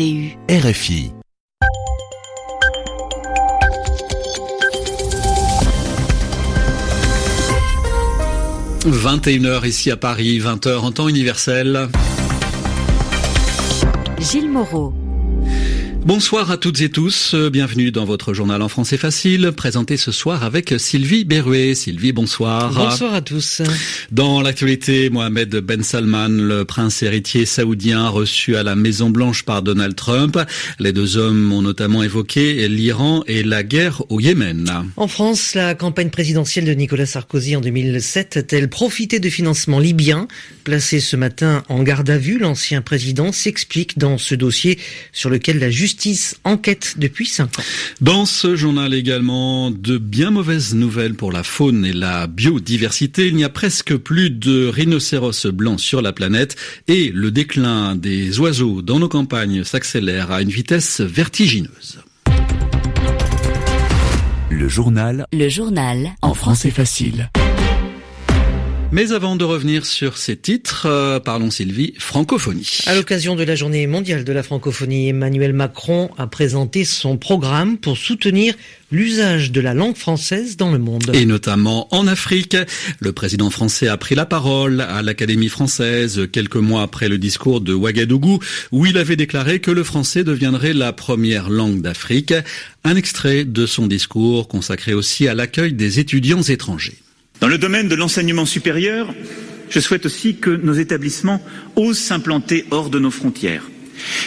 RTU. RFI. « 21h ici à Paris, 20h en temps universel. Gilles Moreau. Bonsoir à toutes et tous, bienvenue dans votre journal en français facile, présenté ce soir avec Sylvie Berruet. Sylvie, bonsoir. Bonsoir à tous. Dans l'actualité, Mohamed Ben Salman, le prince héritier saoudien reçu à la Maison Blanche par Donald Trump. Les deux hommes ont notamment évoqué l'Iran et la guerre au Yémen. En France, la campagne présidentielle de Nicolas Sarkozy en 2007 a-t-elle profité de financements libyens? Placé ce matin en garde à vue, l'ancien président s'explique dans ce dossier sur lequel la justice justice enquête depuis ans. Dans ce journal également, de bien mauvaises nouvelles pour la faune et la biodiversité. Il n'y a presque plus de rhinocéros blancs sur la planète et le déclin des oiseaux dans nos campagnes s'accélère à une vitesse vertigineuse. Le journal. Le journal. En français facile. Mais avant de revenir sur ces titres, euh, parlons Sylvie, francophonie. À l'occasion de la journée mondiale de la francophonie, Emmanuel Macron a présenté son programme pour soutenir l'usage de la langue française dans le monde. Et notamment en Afrique. Le président français a pris la parole à l'Académie française quelques mois après le discours de Ouagadougou où il avait déclaré que le français deviendrait la première langue d'Afrique. Un extrait de son discours consacré aussi à l'accueil des étudiants étrangers. Dans le domaine de l'enseignement supérieur, je souhaite aussi que nos établissements osent s'implanter hors de nos frontières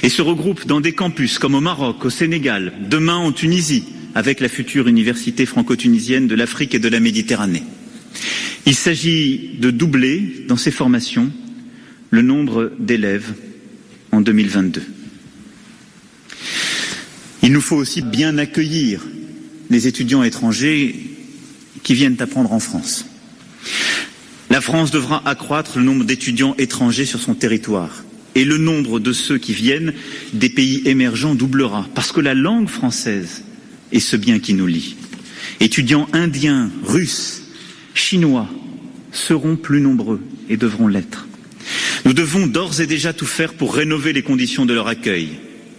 et se regroupent dans des campus comme au Maroc, au Sénégal, demain en Tunisie, avec la future université franco-tunisienne de l'Afrique et de la Méditerranée. Il s'agit de doubler dans ces formations le nombre d'élèves en 2022. Il nous faut aussi bien accueillir les étudiants étrangers qui viennent apprendre en France. La France devra accroître le nombre d'étudiants étrangers sur son territoire et le nombre de ceux qui viennent des pays émergents doublera parce que la langue française est ce bien qui nous lie. Étudiants indiens, russes, chinois seront plus nombreux et devront l'être. Nous devons d'ores et déjà tout faire pour rénover les conditions de leur accueil.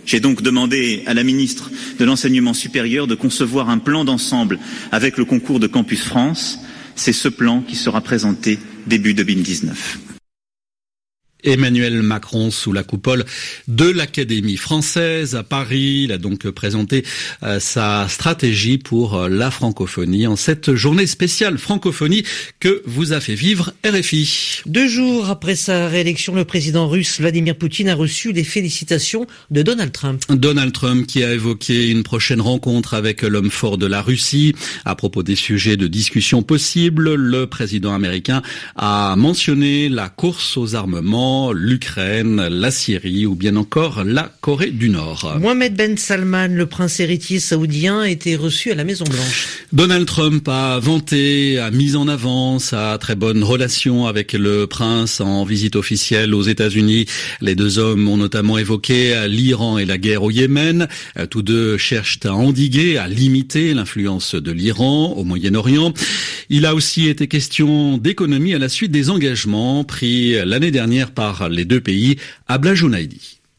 J'ai donc demandé à la ministre de l'Enseignement supérieur de concevoir un plan d'ensemble avec le concours de Campus France. C'est ce plan qui sera présenté début 2019. Emmanuel Macron sous la coupole de l'Académie française à Paris. Il a donc présenté euh, sa stratégie pour euh, la francophonie en cette journée spéciale francophonie que vous a fait vivre RFI. Deux jours après sa réélection, le président russe Vladimir Poutine a reçu les félicitations de Donald Trump. Donald Trump qui a évoqué une prochaine rencontre avec l'homme fort de la Russie. À propos des sujets de discussion possibles, le président américain a mentionné la course aux armements l'Ukraine, la Syrie ou bien encore la Corée du Nord. Mohamed Ben Salman, le prince héritier saoudien, a été reçu à la Maison Blanche. Donald Trump a vanté, a mis en avant sa très bonne relation avec le prince en visite officielle aux États-Unis. Les deux hommes ont notamment évoqué l'Iran et la guerre au Yémen. Tous deux cherchent à endiguer, à limiter l'influence de l'Iran au Moyen-Orient. Il a aussi été question d'économie à la suite des engagements pris l'année dernière par les deux pays.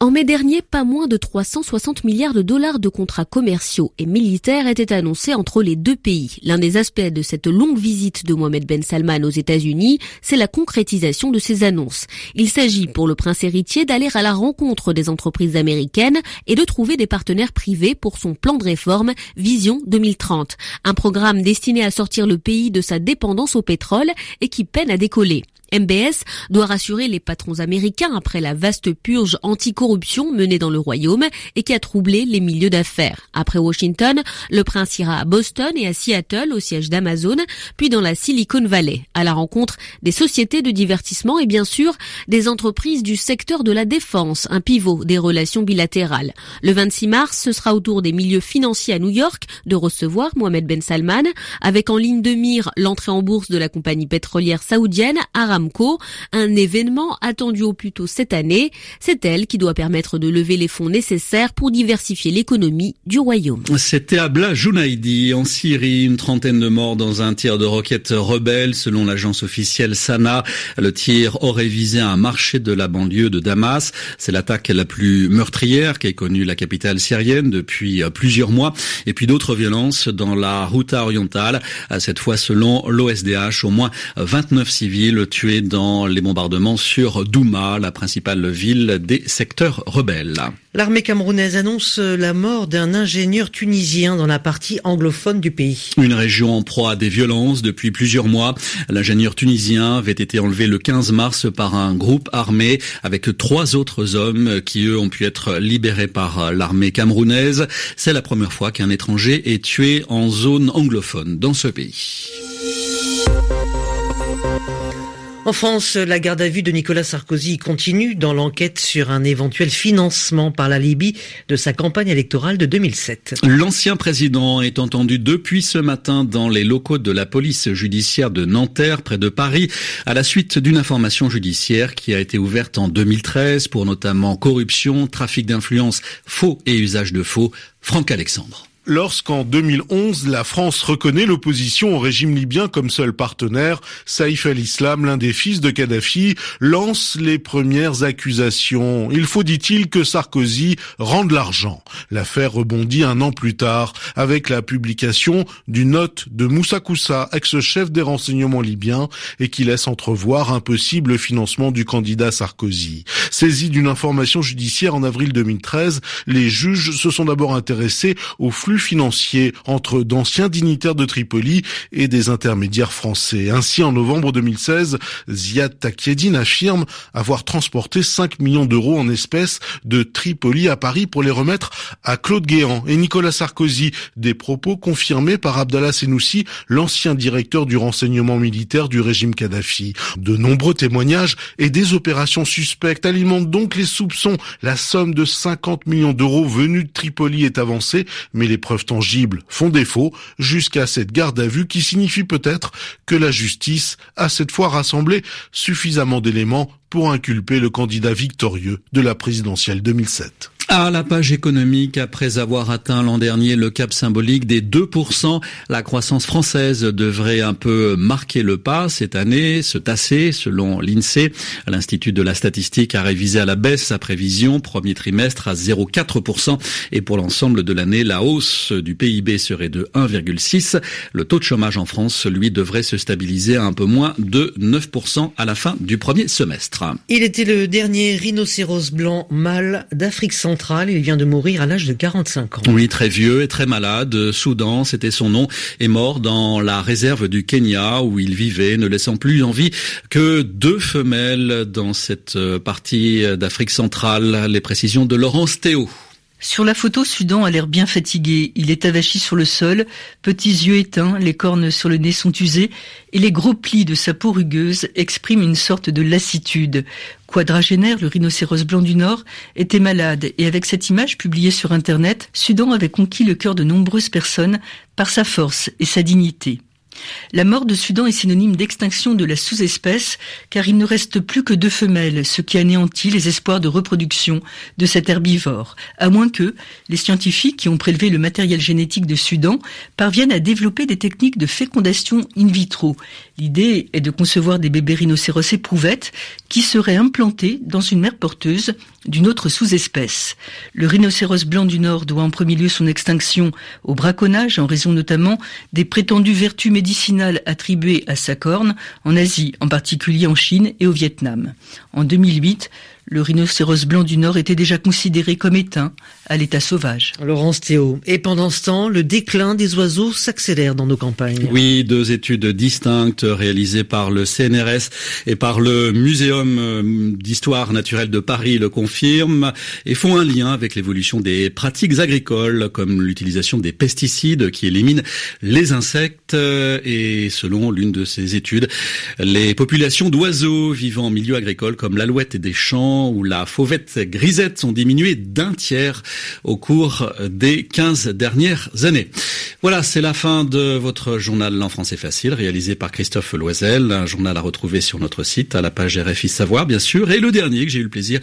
En mai dernier, pas moins de 360 milliards de dollars de contrats commerciaux et militaires étaient annoncés entre les deux pays. L'un des aspects de cette longue visite de Mohamed Ben Salman aux États-Unis, c'est la concrétisation de ces annonces. Il s'agit pour le prince héritier d'aller à la rencontre des entreprises américaines et de trouver des partenaires privés pour son plan de réforme Vision 2030, un programme destiné à sortir le pays de sa dépendance au pétrole et qui peine à décoller. MBS doit rassurer les patrons américains après la vaste purge anticorruption menée dans le royaume et qui a troublé les milieux d'affaires. Après Washington, le prince ira à Boston et à Seattle au siège d'Amazon, puis dans la Silicon Valley, à la rencontre des sociétés de divertissement et bien sûr des entreprises du secteur de la défense, un pivot des relations bilatérales. Le 26 mars, ce sera au tour des milieux financiers à New York de recevoir Mohamed Ben Salman, avec en ligne de mire l'entrée en bourse de la compagnie pétrolière saoudienne Un événement attendu au plus tôt cette année. C'est elle qui doit permettre de lever les fonds nécessaires pour diversifier l'économie du royaume. C'était Abla Jounaidi en Syrie, une trentaine de morts dans un tir de roquettes rebelles selon l'agence officielle Sana. Le tir aurait visé un marché de la banlieue de Damas. C'est l'attaque la plus meurtrière qu'ait connue la capitale syrienne depuis plusieurs mois. Et puis d'autres violences dans la Routa orientale. Cette fois selon l'OSDH, au moins 29 civils tués dans les bombardements sur Douma, la principale ville des secteurs rebelles. L'armée camerounaise annonce la mort d'un ingénieur tunisien dans la partie anglophone du pays. Une région en proie à des violences depuis plusieurs mois. L'ingénieur tunisien avait été enlevé le 15 mars par un groupe armé avec trois autres hommes qui eux ont pu être libérés par l'armée camerounaise. C'est la première fois qu'un étranger est tué en zone anglophone dans ce pays. En France, la garde à vue de Nicolas Sarkozy continue dans l'enquête sur un éventuel financement par la Libye de sa campagne électorale de 2007. L'ancien président est entendu depuis ce matin dans les locaux de la police judiciaire de Nanterre, près de Paris, à la suite d'une information judiciaire qui a été ouverte en 2013 pour notamment corruption, trafic d'influence, faux et usage de faux. Franck Alexandre lorsqu'en 2011, la France reconnaît l'opposition au régime libyen comme seul partenaire, Saïf al-Islam, l'un des fils de Kadhafi, lance les premières accusations. Il faut, dit-il, que Sarkozy rende l'argent. L'affaire rebondit un an plus tard avec la publication d'une note de Moussa Koussa, ex-chef des renseignements libyens, et qui laisse entrevoir un possible financement du candidat Sarkozy. Saisi d'une information judiciaire en avril 2013, les juges se sont d'abord intéressés au flux financiers entre d'anciens dignitaires de Tripoli et des intermédiaires français. Ainsi, en novembre 2016, Ziad Takieddine affirme avoir transporté 5 millions d'euros en espèces de Tripoli à Paris pour les remettre à Claude Guéant et Nicolas Sarkozy. Des propos confirmés par Abdallah Senoussi, l'ancien directeur du renseignement militaire du régime Kadhafi. De nombreux témoignages et des opérations suspectes alimentent donc les soupçons. La somme de 50 millions d'euros venus de Tripoli est avancée, mais les preuves tangibles font défaut jusqu'à cette garde à vue qui signifie peut-être que la justice a cette fois rassemblé suffisamment d'éléments pour inculper le candidat victorieux de la présidentielle 2007. À la page économique, après avoir atteint l'an dernier le cap symbolique des 2%, la croissance française devrait un peu marquer le pas cette année, se tasser selon l'INSEE. L'Institut de la statistique a révisé à la baisse sa prévision premier trimestre à 0,4% et pour l'ensemble de l'année, la hausse du PIB serait de 1,6. Le taux de chômage en France, lui, devrait se stabiliser à un peu moins de 9% à la fin du premier semestre. Il était le dernier rhinocéros blanc mâle d'Afrique centrale il vient de mourir à l'âge de 45 ans. Oui, très vieux et très malade. Soudan, c'était son nom, est mort dans la réserve du Kenya où il vivait, ne laissant plus en vie que deux femelles dans cette euh, partie d'Afrique centrale. Les précisions de Laurence Théo. Sur la photo, Sudan a l'air bien fatigué. Il est avachi sur le sol, petits yeux éteints, les cornes sur le nez sont usées, et les gros plis de sa peau rugueuse expriment une sorte de lassitude. Quadragénaire, le rhinocéros blanc du Nord, était malade, et avec cette image publiée sur Internet, Sudan avait conquis le cœur de nombreuses personnes par sa force et sa dignité. La mort de Sudan est synonyme d'extinction de la sous-espèce car il ne reste plus que deux femelles, ce qui anéantit les espoirs de reproduction de cet herbivore, à moins que les scientifiques qui ont prélevé le matériel génétique de Sudan parviennent à développer des techniques de fécondation in vitro. L'idée est de concevoir des bébés rhinocéros éprouvettes qui seraient implantés dans une mère porteuse d'une autre sous-espèce. Le rhinocéros blanc du Nord doit en premier lieu son extinction au braconnage en raison notamment des prétendues vertus médicinales attribuées à sa corne en Asie, en particulier en Chine et au Vietnam. En 2008, le rhinocéros blanc du Nord était déjà considéré comme éteint à l'état sauvage. Laurence Théo. Et pendant ce temps, le déclin des oiseaux s'accélère dans nos campagnes. Oui, deux études distinctes réalisées par le CNRS et par le Muséum euh, d'histoire naturelle de Paris le confirment et font un lien avec l'évolution des pratiques agricoles comme l'utilisation des pesticides qui éliminent les insectes et selon l'une de ces études, les populations d'oiseaux vivant en milieu agricole comme l'alouette des champs enfants ou la fauvette grisette sont diminués d'un tiers au cours des 15 dernières années. Voilà, c'est la fin de votre journal L'Enfant c'est facile, réalisé par Christophe Loisel, un journal à retrouver sur notre site, à la page RFI Savoir bien sûr, et le dernier que j'ai eu le plaisir,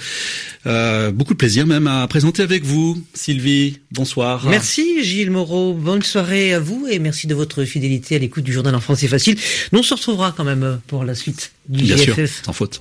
euh, beaucoup de plaisir même à présenter avec vous, Sylvie, bonsoir. Merci Gilles Moreau, bonne soirée à vous et merci de votre fidélité à l'écoute du journal L'Enfant c'est facile. Nous on se retrouvera quand même pour la suite du Bien GFF. sûr, sans faute.